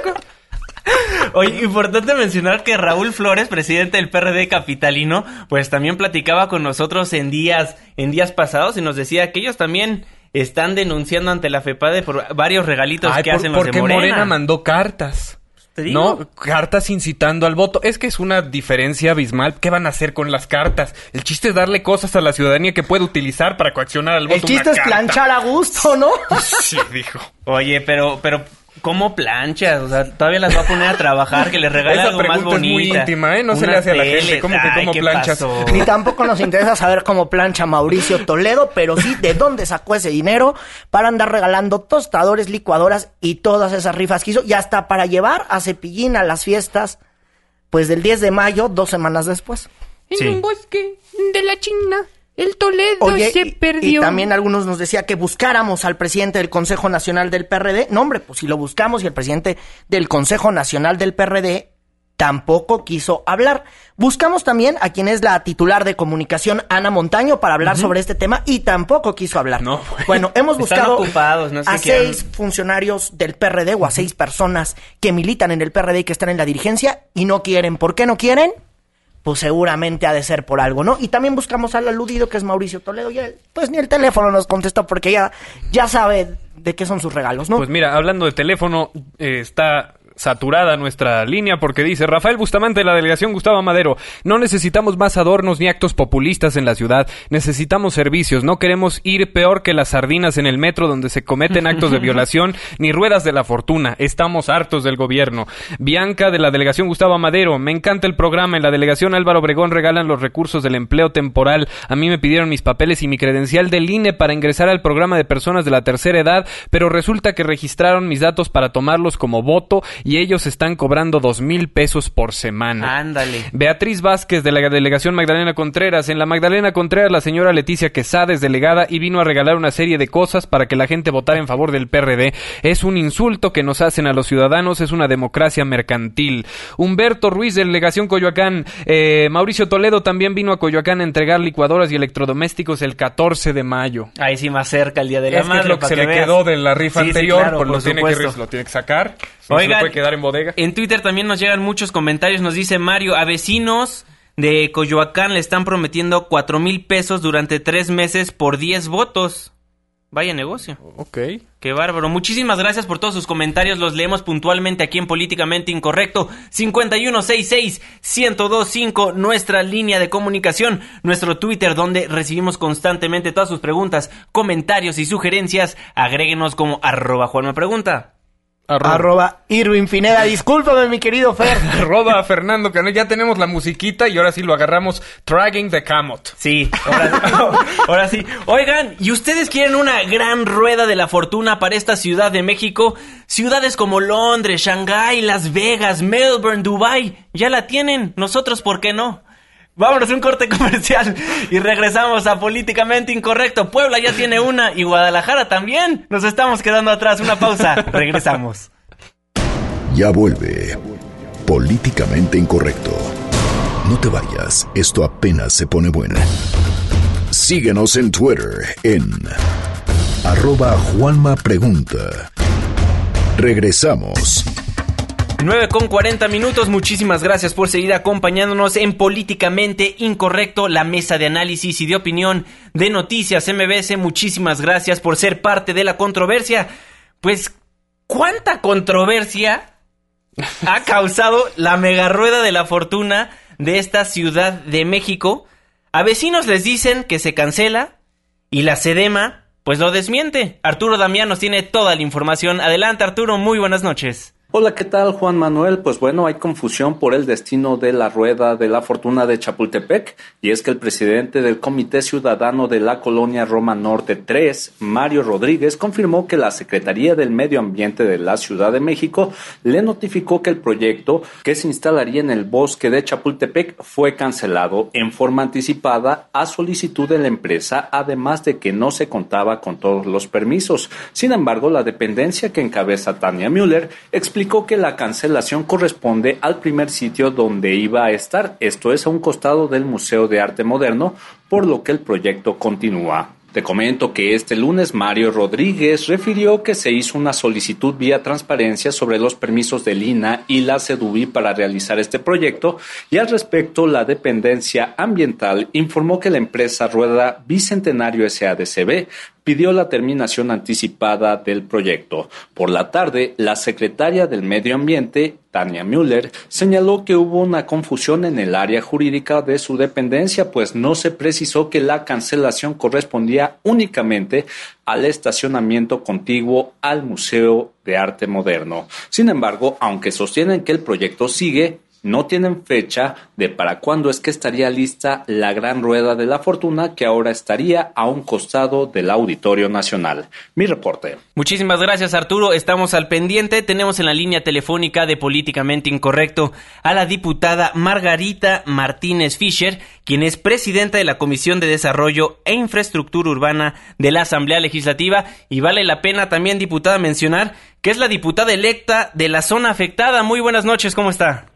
Oye, importante mencionar que Raúl Flores, presidente del PRD capitalino, pues también platicaba con nosotros en días, en días pasados y nos decía que ellos también están denunciando ante la FEPADE por varios regalitos Ay, que por- hacen los de porque Morena. Morena mandó cartas. Te digo. No, cartas incitando al voto. Es que es una diferencia abismal. ¿Qué van a hacer con las cartas? El chiste es darle cosas a la ciudadanía que puede utilizar para coaccionar al voto. El chiste una es carta. planchar a gusto, ¿no? Sí, dijo. Oye, pero, pero, ¿cómo planchas? O sea, todavía las va a poner a trabajar, que le regale Esa algo más pregunta es muy íntima, ¿eh? No se le hace a la gente. ¿Cómo que cómo ¿qué planchas? pasó? Ni tampoco nos interesa saber cómo plancha Mauricio Toledo, pero sí de dónde sacó ese dinero para andar regalando tostadores, licuadoras y todas esas rifas que hizo, y hasta para llevar a Cepillín a las fiestas, pues del 10 de mayo, dos semanas después. En Sí. un bosque de la China, el Toledo Oye, se y, perdió. y también algunos nos decía que buscáramos al presidente del Consejo Nacional del PRD. No, hombre, pues si lo buscamos y el presidente del Consejo Nacional del PRD tampoco quiso hablar. Buscamos también a quien es la titular de comunicación, Ana Montaño, para hablar sobre este tema y tampoco quiso hablar. No. Bueno, hemos buscado ocupados, no a seis funcionarios del PRD o a seis personas que militan en el PRD y que están en la dirigencia y no quieren. ¿Por qué no quieren? Pues seguramente ha de ser por algo, ¿no? Y también buscamos al aludido que es Mauricio Toledo y él, pues ni el teléfono nos contestó porque ya, ya sabe de qué son sus regalos, ¿no? Pues mira, hablando de teléfono, eh, está saturada nuestra línea porque dice Rafael Bustamante de la delegación Gustavo Madero, no necesitamos más adornos ni actos populistas en la ciudad, necesitamos servicios, no queremos ir peor que las sardinas en el metro donde se cometen actos de violación ni ruedas de la fortuna, estamos hartos del gobierno. Bianca de la delegación Gustavo Madero, me encanta el programa, en la delegación Álvaro Obregón regalan los recursos del empleo temporal, a mí me pidieron mis papeles y mi credencial del INE para ingresar al programa de personas de la tercera edad, pero resulta que registraron mis datos para tomarlos como voto y ellos están cobrando dos mil pesos por semana. Ándale. Beatriz Vázquez de la delegación Magdalena Contreras. En la Magdalena Contreras la señora Leticia Quesada es delegada y vino a regalar una serie de cosas para que la gente votara en favor del PRD. Es un insulto que nos hacen a los ciudadanos, es una democracia mercantil. Humberto Ruiz de delegación Coyoacán. Eh, Mauricio Toledo también vino a Coyoacán a entregar licuadoras y electrodomésticos el 14 de mayo. Ahí sí más cerca el día de la Es que madre. es lo que se le veas. quedó de la rifa Sí, sí, anterior, pues lo tiene, que, supuesto. lo tiene que sacar. Oigan, quedar en bodega. En Twitter también nos llegan muchos comentarios. Nos dice Mario, a vecinos de Coyoacán le están prometiendo cuatro mil pesos durante tres meses por 10 votos. Vaya negocio. Ok. Qué bárbaro. Muchísimas gracias por todos sus comentarios. Los leemos puntualmente aquí en Políticamente Incorrecto. 5166-1025, nuestra línea de comunicación. Nuestro Twitter, donde recibimos constantemente todas sus preguntas, comentarios y sugerencias. Agréguenos como arroba Juanma Pregunta. Arroba. Arroba Irving Pineda. Discúlpame, mi querido Fer. Arroba Fernando Cano. Ya tenemos la musiquita y ahora sí lo agarramos. Dragging the Camot. Sí, ahora, ahora sí. Oigan, ¿y ustedes quieren una gran rueda de la fortuna para esta Ciudad de México? Ciudades como Londres, Shanghái, Las Vegas, Melbourne, Dubai, ya la tienen. Nosotros, ¿por qué no? Vámonos un corte comercial y regresamos a Políticamente Incorrecto. Puebla ya tiene una y Guadalajara también. Nos estamos quedando atrás. Una pausa. Regresamos. Ya vuelve Políticamente Incorrecto. No te vayas, esto apenas se pone bueno. Síguenos en Twitter en Arroba Juanma Pregunta. Regresamos. 9 con 40 minutos, muchísimas gracias por seguir acompañándonos en Políticamente Incorrecto, la mesa de análisis y de opinión de Noticias MBS. Muchísimas gracias por ser parte de la controversia. Pues, ¿cuánta controversia ha causado la mega rueda de la fortuna de esta Ciudad de México? A vecinos les dicen que se cancela y la Sedema pues lo desmiente. Arturo Damián nos tiene toda la información. Adelante Arturo, muy buenas noches. Hola, ¿qué tal Juan Manuel? Pues bueno, hay confusión por el destino de la rueda de la fortuna de Chapultepec y es que el presidente del Comité Ciudadano de la Colonia Roma Norte 3, Mario Rodríguez, confirmó que la Secretaría del Medio Ambiente de la Ciudad de México le notificó que el proyecto que se instalaría en el bosque de Chapultepec fue cancelado en forma anticipada a solicitud de la empresa, además de que no se contaba con todos los permisos. Sin embargo, la dependencia que encabeza Tania Müller explicó explicó que la cancelación corresponde al primer sitio donde iba a estar, esto es a un costado del Museo de Arte Moderno, por lo que el proyecto continúa. Te comento que este lunes Mario Rodríguez refirió que se hizo una solicitud vía transparencia sobre los permisos del INA y la CEDUBI para realizar este proyecto y al respecto la dependencia ambiental informó que la empresa Rueda Bicentenario SADCB pidió la terminación anticipada del proyecto. Por la tarde, la secretaria del Medio Ambiente, Tania Müller, señaló que hubo una confusión en el área jurídica de su dependencia, pues no se precisó que la cancelación correspondía únicamente al estacionamiento contiguo al Museo de Arte Moderno. Sin embargo, aunque sostienen que el proyecto sigue, no tienen fecha de para cuándo es que estaría lista la gran rueda de la fortuna que ahora estaría a un costado del Auditorio Nacional. Mi reporte. Muchísimas gracias Arturo, estamos al pendiente. Tenemos en la línea telefónica de Políticamente Incorrecto a la diputada Margarita Martínez Fischer, quien es presidenta de la Comisión de Desarrollo e Infraestructura Urbana de la Asamblea Legislativa. Y vale la pena también, diputada, mencionar que es la diputada electa de la zona afectada. Muy buenas noches, ¿cómo está?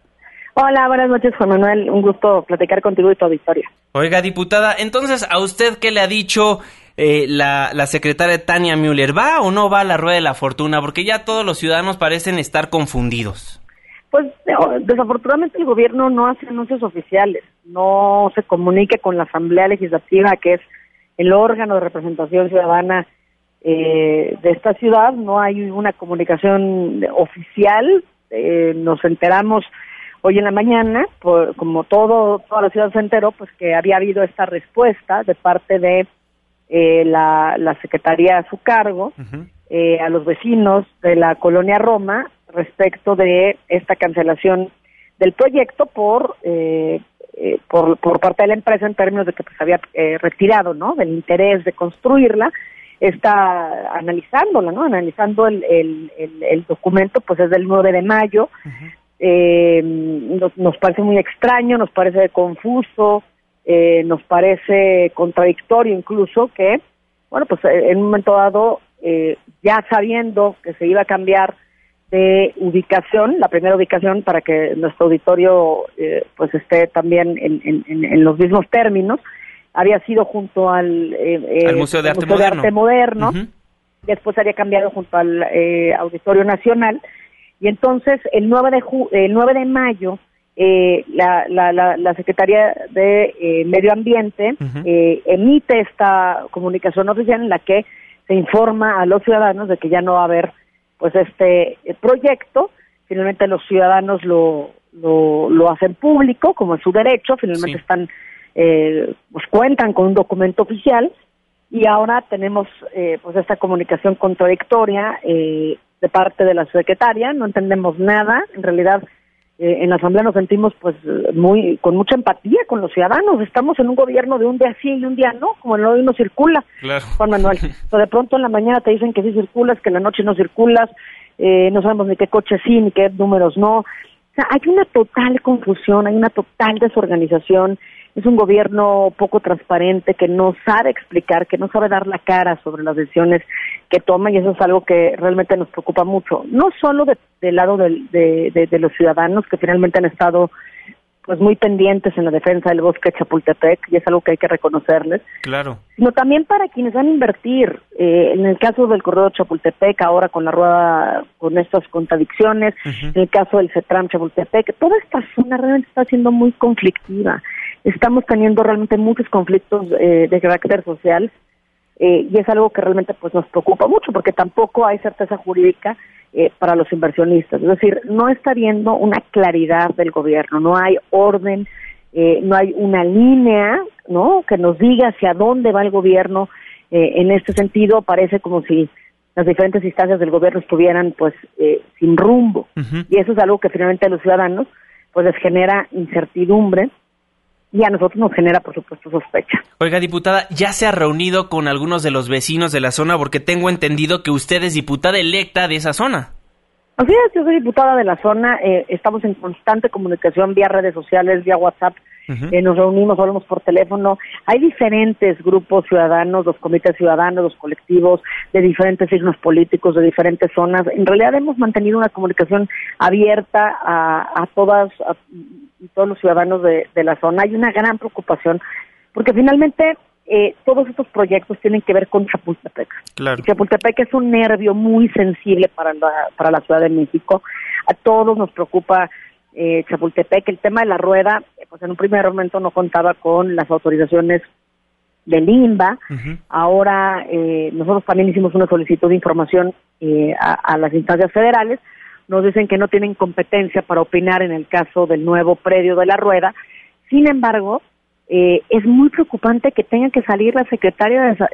Hola, buenas noches, Juan Manuel. Un gusto platicar contigo y tu auditorio. Oiga, diputada, entonces, ¿a usted qué le ha dicho eh, la, la secretaria Tania Müller? ¿Va o no va a la rueda de la fortuna? Porque ya todos los ciudadanos parecen estar confundidos. Pues desafortunadamente el gobierno no hace anuncios oficiales, no se comunica con la Asamblea Legislativa, que es el órgano de representación ciudadana eh, de esta ciudad, no hay una comunicación oficial, eh, nos enteramos hoy en la mañana, como todo toda la ciudad se enteró, pues que había habido esta respuesta de parte de eh, la, la secretaría a su cargo eh, a los vecinos de la colonia Roma respecto de esta cancelación del proyecto por eh, por, por parte de la empresa en términos de que pues había retirado no del interés de construirla. Está analizándola no analizando el, el, el, documento pues es del 9 de mayo eh, nos, nos, parece muy extraño, nos parece confuso, eh, nos parece contradictorio incluso que, bueno, pues eh, en un momento dado, eh, ya sabiendo que se iba a cambiar de ubicación, la primera ubicación para que nuestro auditorio eh, pues esté también en, en, en, los mismos términos, había sido junto al, eh, Museo de Arte Moderno, Moderno. después había cambiado junto al Auditorio Nacional, y entonces, el 9 de, el 9 de mayo, eh, la, la, la, Secretaría de eh, Medio Ambiente eh, emite esta comunicación oficial en la que se informa a los ciudadanos de que ya no va a haber pues este proyecto. Finalmente los ciudadanos lo, lo, lo hacen público, como es su derecho, finalmente están, pues cuentan con un documento oficial. Y ahora tenemos pues esta comunicación contradictoria eh, de parte de la secretaria, no entendemos nada, en realidad eh, en la asamblea nos sentimos pues muy con mucha empatía con los ciudadanos, estamos en un gobierno de un día sí y un día no, como el hoy no circula, Juan Manuel, o de pronto en la mañana te dicen que sí circulas, que en la noche no circulas, eh, no sabemos ni qué coche sí, ni qué números no, o sea, hay una total confusión, hay una total desorganización, es un gobierno poco transparente que no sabe explicar, que no sabe dar la cara sobre las decisiones que toma y eso es algo que realmente nos preocupa mucho, no solo del lado de, de, los ciudadanos que finalmente han estado pues muy pendientes en la defensa del bosque de Chapultepec y es algo que hay que reconocerles, Claro. sino también para quienes van a invertir. Eh, en el caso del corredor Chapultepec, ahora con la rueda, con estas contradicciones, en el caso del CETRAM Chapultepec, toda esta zona realmente está siendo muy conflictiva. Estamos teniendo realmente muchos conflictos eh, de carácter social eh, y es algo que realmente pues nos preocupa mucho porque tampoco hay certeza jurídica eh, para los inversionistas. Es decir, no está habiendo una claridad del gobierno, no hay orden, eh, no hay una línea, ¿no? Que nos diga hacia dónde va el gobierno. Eh, en este sentido, parece como si las diferentes instancias del gobierno estuvieran, pues, eh, sin rumbo. Y eso es algo que finalmente a los ciudadanos, pues, les genera incertidumbre y a nosotros nos genera, por supuesto, sospecha. Oiga, diputada, ¿ya se ha reunido con algunos de los vecinos de la zona? Porque tengo entendido que usted es diputada electa de esa zona. Así es, yo soy diputada de la zona, eh, estamos en constante comunicación vía redes sociales, vía WhatsApp, eh, nos reunimos, hablamos por teléfono. Hay diferentes grupos ciudadanos, los comités ciudadanos, los colectivos de diferentes signos políticos, de diferentes zonas. En realidad hemos mantenido una comunicación abierta a, a todas, a, todos los ciudadanos de, de la zona. Hay una gran preocupación porque finalmente eh, todos estos proyectos tienen que ver con Chapultepec. Claro. Y Chapultepec es un nervio muy sensible para la, para la Ciudad de México. A todos nos preocupa eh, Chapultepec. El tema de la rueda, pues en un primer momento no contaba con las autorizaciones del INBA. Ahora eh, nosotros también hicimos una solicitud de información eh, a, a las instancias federales. Nos dicen que no tienen competencia para opinar en el caso del nuevo predio de la rueda. Sin embargo, eh, es muy preocupante que tenga que salir la secretaria de,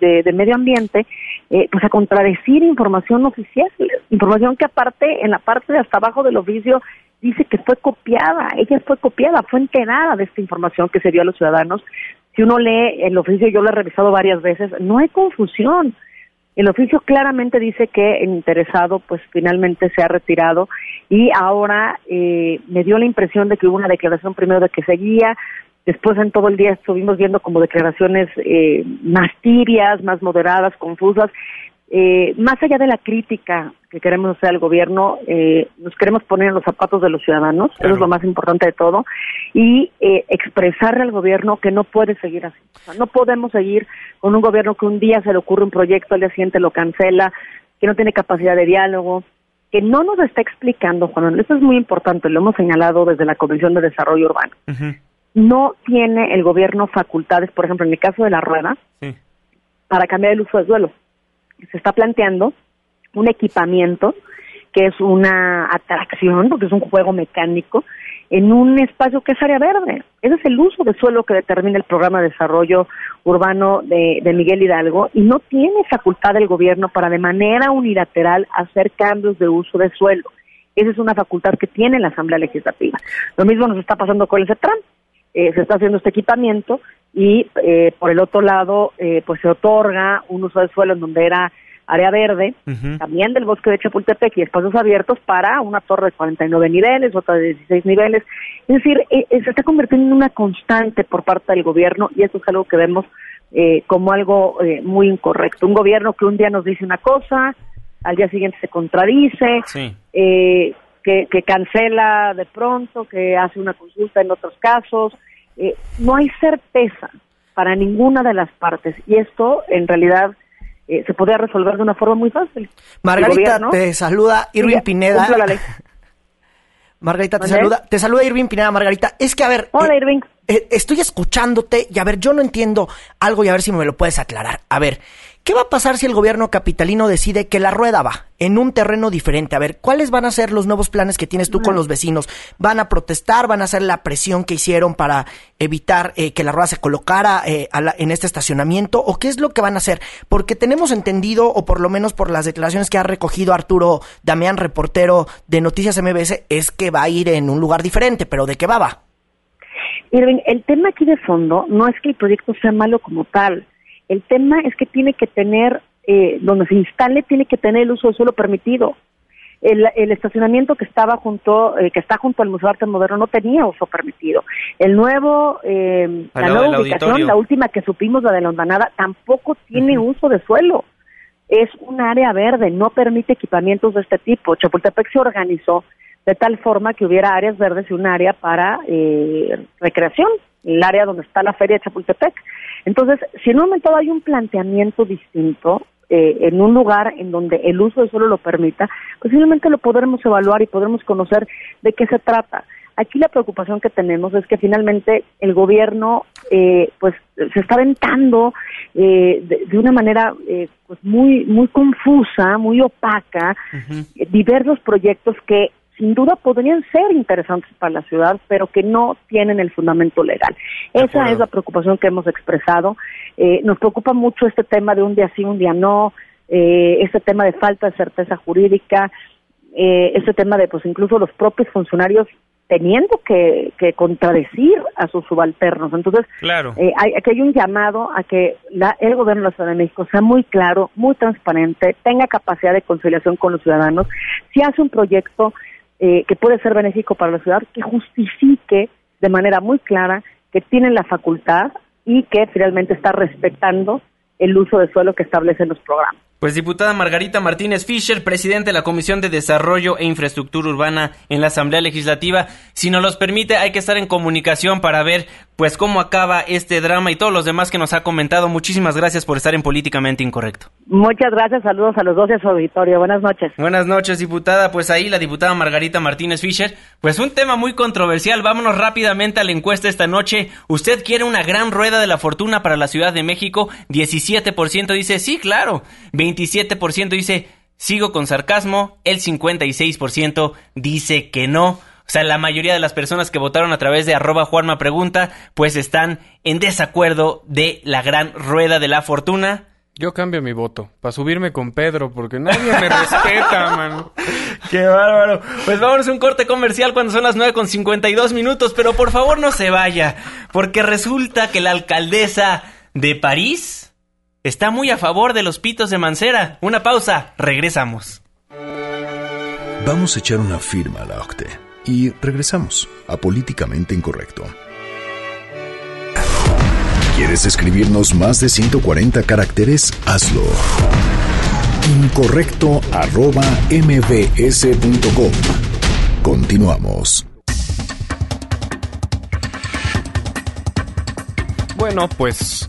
eh, de Medio Ambiente eh, pues a contradecir información oficial, información que aparte en la parte de hasta abajo del oficio dice que fue copiada, ella fue copiada, fue enterada de esta información que se dio a los ciudadanos. Si uno lee el oficio, yo lo he revisado varias veces, no hay confusión. El oficio claramente dice que el interesado pues finalmente se ha retirado y ahora eh, me dio la impresión de que hubo una declaración primero de que seguía, después en todo el día estuvimos viendo como declaraciones eh, más tibias, más moderadas, confusas. Eh, más allá de la crítica que queremos hacer al gobierno, eh, nos queremos poner en los zapatos de los ciudadanos, eso es lo más importante de todo, y eh, expresarle al gobierno que no puede seguir así. O sea, no podemos seguir con un gobierno que un día se le ocurre un proyecto, al día siguiente lo cancela, que no tiene capacidad de diálogo, que no nos está explicando, Juan esto es muy importante, lo hemos señalado desde la Comisión de Desarrollo Urbano. No tiene el gobierno facultades, por ejemplo, en el caso de la rueda, Sí. para cambiar el uso del suelo. Se está planteando un equipamiento que es una atracción, porque es un juego mecánico, en un espacio que es área verde. Ese es el uso de suelo que determina el programa de desarrollo urbano de, de Miguel Hidalgo y no tiene facultad el gobierno para de manera unilateral hacer cambios de uso de suelo. Esa es una facultad que tiene la Asamblea Legislativa. Lo mismo nos está pasando con el CETRAN. Eh, se está haciendo este equipamiento y eh, por el otro lado eh, pues se otorga un uso de suelo en donde era área verde, también del bosque de Chapultepec y espacios abiertos para una torre de 49 niveles, otra de 16 niveles. Es decir, eh, eh, se está convirtiendo en una constante por parte del gobierno y eso es algo que vemos eh, como algo eh, muy incorrecto. Un gobierno que un día nos dice una cosa, al día siguiente se contradice, Sí. eh, que, que cancela de pronto, que hace una consulta en otros casos. Eh, no hay certeza para ninguna de las partes y esto en realidad eh, se podría resolver de una forma muy fácil. Margarita, gobierno- te saluda Irving Pineda. cumpla la ley. Margarita, te saluda, te saluda Irving Pineda, Margarita. Es que, a ver... Hola, eh, Irving. eh, estoy escuchándote y, a ver, yo no entiendo algo y a ver si me lo puedes aclarar. A ver, ¿qué va a pasar si el gobierno capitalino decide que la rueda va en un terreno diferente? A ver, ¿cuáles van a ser los nuevos planes que tienes tú con los vecinos? ¿Van a protestar? ¿Van a hacer la presión que hicieron para evitar eh, que la rueda se colocara eh, la- en este estacionamiento? ¿O qué es lo que van a hacer? Porque tenemos entendido, o por lo menos por las declaraciones que ha recogido Arturo Damián, reportero de Noticias MBS, es que va a ir en un lugar diferente, pero ¿de qué va? va? Irving, el tema aquí de fondo no es que el proyecto sea malo como tal. El tema es que tiene que tener, eh, donde se instale, tiene que tener el uso de suelo permitido. El, el estacionamiento que estaba junto, eh, que está junto al Museo de Arte Moderno no tenía uso permitido. El nuevo, eh, la nueva ubicación, auditorio. la última que supimos, la de la Hondanada, tampoco tiene uso de suelo. Es un área verde, no permite equipamientos de este tipo. Chapultepec se organizó de tal forma que hubiera áreas verdes y un área para eh, recreación, el área donde está la feria de Chapultepec. Entonces, si en un momento hay un planteamiento distinto, eh, en un lugar en donde el uso del suelo lo permita, posiblemente lo podremos evaluar y podremos conocer de qué se trata. Aquí la preocupación que tenemos es que finalmente el gobierno eh, pues se está aventando eh, de, una manera eh, pues muy muy confusa, muy opaca, eh, diversos proyectos que sin duda podrían ser interesantes para la ciudad, pero que no tienen el fundamento legal. Esa es la preocupación que hemos expresado. Eh, nos preocupa mucho este tema de un día sí, un día no, eh, este tema de falta de certeza jurídica, eh, este tema de pues incluso los propios funcionarios teniendo que, que contradecir a sus subalternos. Entonces, Claro. eh, hay, aquí hay un llamado a que la- el gobierno de la Ciudad de México sea muy claro, muy transparente, tenga capacidad de conciliación con los ciudadanos. Si hace un proyecto eh, que puede ser benéfico para la ciudad, que justifique de manera muy clara que tienen la facultad y que finalmente está respetando el uso de suelo que establecen los programas. Pues diputada Margarita Martínez Fischer, presidente de la Comisión de Desarrollo e Infraestructura Urbana en la Asamblea Legislativa, si nos los permite, hay que estar en comunicación para ver pues cómo acaba este drama y todos los demás que nos ha comentado. Muchísimas gracias por estar en Políticamente Incorrecto. Muchas gracias, saludos a los dos y a su auditorio. Buenas noches. Buenas noches, diputada. Pues ahí la diputada Margarita Martínez Fischer. Pues un tema muy controversial. Vámonos rápidamente a la encuesta esta noche. ¿Usted quiere una gran rueda de la fortuna para la Ciudad de México? 17% dice sí, claro. 27% dice sigo con sarcasmo. El 56% dice que no. O sea, la mayoría de las personas que votaron a través de arroba Juanma Pregunta, pues están en desacuerdo de la gran rueda de la fortuna. Yo cambio mi voto para subirme con Pedro porque nadie me respeta, man. Qué bárbaro. Pues vámonos a un corte comercial cuando son las 9 con 52 minutos, pero por favor no se vaya, porque resulta que la alcaldesa de París está muy a favor de los pitos de Mancera. Una pausa, regresamos. Vamos a echar una firma a la OCTE y regresamos a Políticamente Incorrecto. ¿Quieres escribirnos más de 140 caracteres? Hazlo. Incorrecto arroba mbs.com. Continuamos. Bueno, pues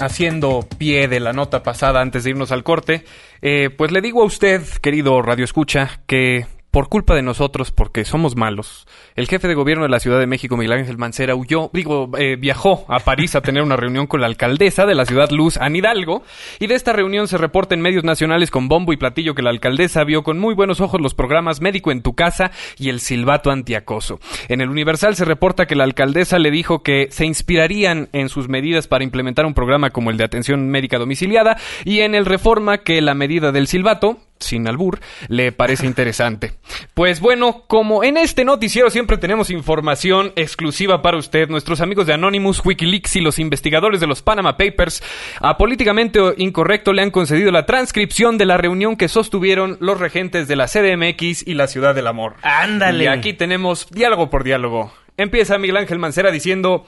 haciendo pie de la nota pasada antes de irnos al corte, eh, pues le digo a usted, querido Radio Escucha, que por culpa de nosotros, porque somos malos, el jefe de gobierno de la Ciudad de México, Miguel Ángel Mancera, huyó, digo, eh, viajó a París a tener una reunión con la alcaldesa de la ciudad Luz, Anne Hidalgo, y de esta reunión se reporta en medios nacionales con bombo y platillo que la alcaldesa vio con muy buenos ojos los programas Médico en tu casa y el silbato antiacoso. En el Universal se reporta que la alcaldesa le dijo que se inspirarían en sus medidas para implementar un programa como el de atención médica domiciliada y en el Reforma que la medida del silbato sin albur, le parece interesante. Pues bueno, como en este noticiero siempre tenemos información exclusiva para usted, nuestros amigos de Anonymous, Wikileaks y los investigadores de los Panama Papers, a Políticamente Incorrecto le han concedido la transcripción de la reunión que sostuvieron los regentes de la CDMX y la Ciudad del Amor. Ándale. Y aquí tenemos diálogo por diálogo. Empieza Miguel Ángel Mancera diciendo...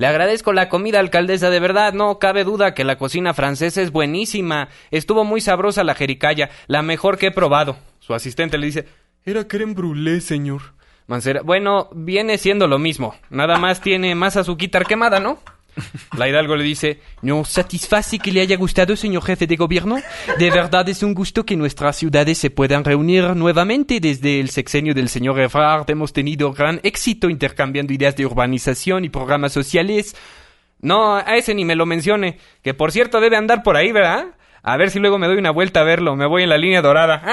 Le agradezco la comida, alcaldesa, de verdad, no cabe duda que la cocina francesa es buenísima. Estuvo muy sabrosa la jericaya, la mejor que he probado. Su asistente le dice, era creme brûlée, señor. Bueno, viene siendo lo mismo, nada más tiene más azuquitar quemada, ¿no? La Hidalgo le dice, ¿no satisface que le haya gustado, señor jefe de gobierno? De verdad es un gusto que nuestras ciudades se puedan reunir nuevamente. Desde el sexenio del señor Ebrard hemos tenido gran éxito intercambiando ideas de urbanización y programas sociales. No, a ese ni me lo mencione, que por cierto debe andar por ahí, ¿verdad? A ver si luego me doy una vuelta a verlo, me voy en la línea dorada.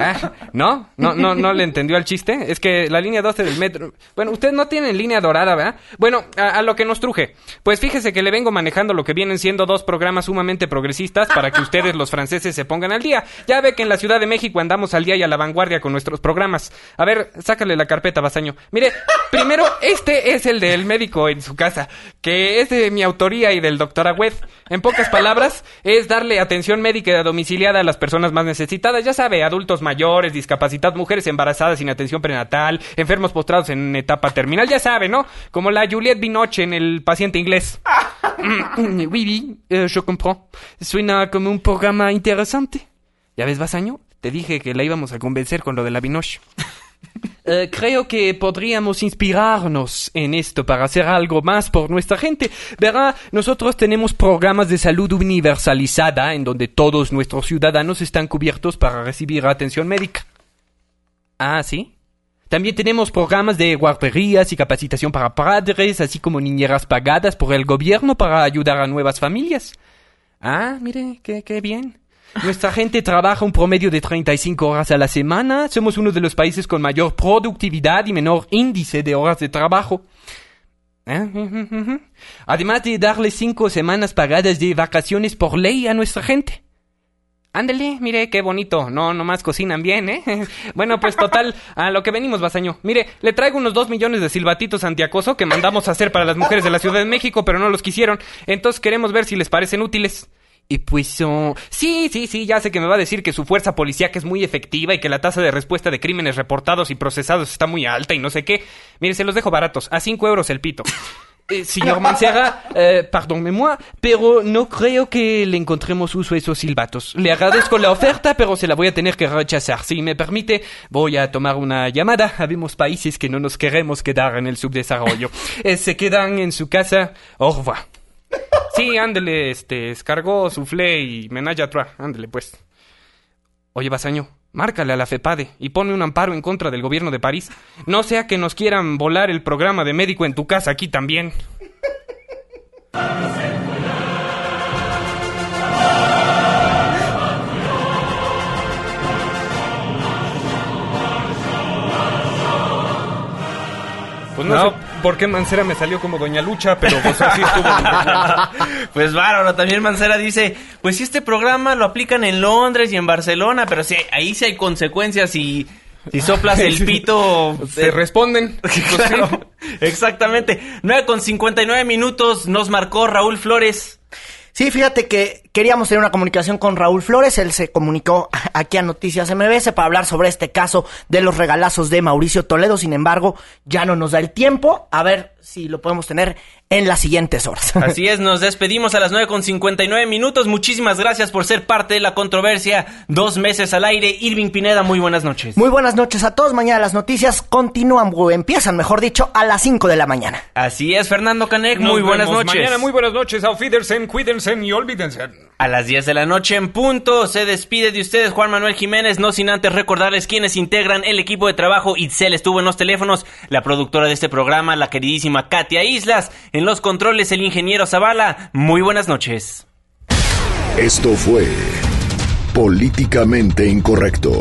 Ah, ¿No? ¿No, no, no le entendió al chiste? Es que la línea 12 del metro... Bueno, usted no tiene línea dorada, ¿verdad? Bueno, a, a lo que nos truje. Pues fíjese que le vengo manejando lo que vienen siendo dos programas sumamente progresistas para que ustedes, los franceses, se pongan al día. Ya ve que en la Ciudad de México andamos al día y a la vanguardia con nuestros programas. A ver, sácale la carpeta, Basaño. Mire, primero, este es el del médico en su casa, que es de mi autoría y del doctor Agüed. En pocas palabras, es darle atención médica domiciliada a las personas más necesitadas. Ya sabe, adultos mayores, discapacitados, mujeres embarazadas sin atención prenatal, enfermos postrados en etapa terminal. Ya sabe, ¿no? Como la Juliette Binoche en El paciente inglés. oui, oui, euh, je comprends. Suena como un programa interesante. ¿Ya ves, Basaño? Te dije que la íbamos a convencer con lo de la Vinoche. Eh, creo que podríamos inspirarnos en esto para hacer algo más por nuestra gente. Verá, nosotros tenemos programas de salud universalizada en donde todos nuestros ciudadanos están cubiertos para recibir atención médica. Ah, ¿sí? También tenemos programas de guarderías y capacitación para padres, así como niñeras pagadas por el gobierno para ayudar a nuevas familias. Ah, mire, qué, qué bien. Nuestra gente trabaja un promedio de 35 horas a la semana. Somos uno de los países con mayor productividad y menor índice de horas de trabajo. ¿Eh? Además de darle cinco semanas pagadas de vacaciones por ley a nuestra gente. Ándele, mire qué bonito. No, nomás cocinan bien, ¿eh? Bueno, pues total, a lo que venimos, Basaño. Mire, le traigo unos dos millones de silbatitos antiacoso que mandamos a hacer para las mujeres de la Ciudad de México, pero no los quisieron. Entonces queremos ver si les parecen útiles. Y pues, oh, sí, sí, sí, ya sé que me va a decir que su fuerza policíaca es muy efectiva y que la tasa de respuesta de crímenes reportados y procesados está muy alta y no sé qué. Mire, se los dejo baratos, a cinco euros el pito. Eh, señor Mancera, eh, perdóneme, pero no creo que le encontremos uso a esos silbatos. Le agradezco la oferta, pero se la voy a tener que rechazar. Si me permite, voy a tomar una llamada. Habemos países que no nos queremos quedar en el subdesarrollo. Eh, se quedan en su casa. Au revoir. Sí, ándele, este, escargó, suflé y menalla atrás. Ándele, pues. Oye, Basaño, márcale a la FEPADE y pone un amparo en contra del gobierno de París. No sea que nos quieran volar el programa de médico en tu casa aquí también. Pues no, sé por qué Mancera me salió como Doña Lucha, pero pues así estuvo. Pues bárbaro, también Mancera dice, pues si este programa lo aplican en Londres y en Barcelona, pero sí, ahí sí hay consecuencias y si soplas el pito... Se responden. Claro, exactamente. 9 con 59 minutos nos marcó Raúl Flores. Sí, fíjate que queríamos tener una comunicación con Raúl Flores. Él se comunicó aquí a Noticias MBS para hablar sobre este caso de los regalazos de Mauricio Toledo. Sin embargo, ya no nos da el tiempo. A ver si lo podemos tener en las siguientes horas. Así es, nos despedimos a las 9 con 59 minutos. Muchísimas gracias por ser parte de la controversia. Dos meses al aire. Irving Pineda, muy buenas noches. Muy buenas noches a todos. Mañana las noticias continúan, o empiezan, mejor dicho, a las 5 de la mañana. Así es, Fernando Canek, muy buenas noches. Mañana muy buenas noches. Auf Wiedersehen, cuídense y olvídense. A las 10 de la noche en punto se despide de ustedes Juan Manuel Jiménez, no sin antes recordarles quienes integran el equipo de trabajo. Itzel estuvo en los teléfonos, la productora de este programa, la queridísima Katia Islas, en los controles el ingeniero Zavala. Muy buenas noches. Esto fue Políticamente Incorrecto.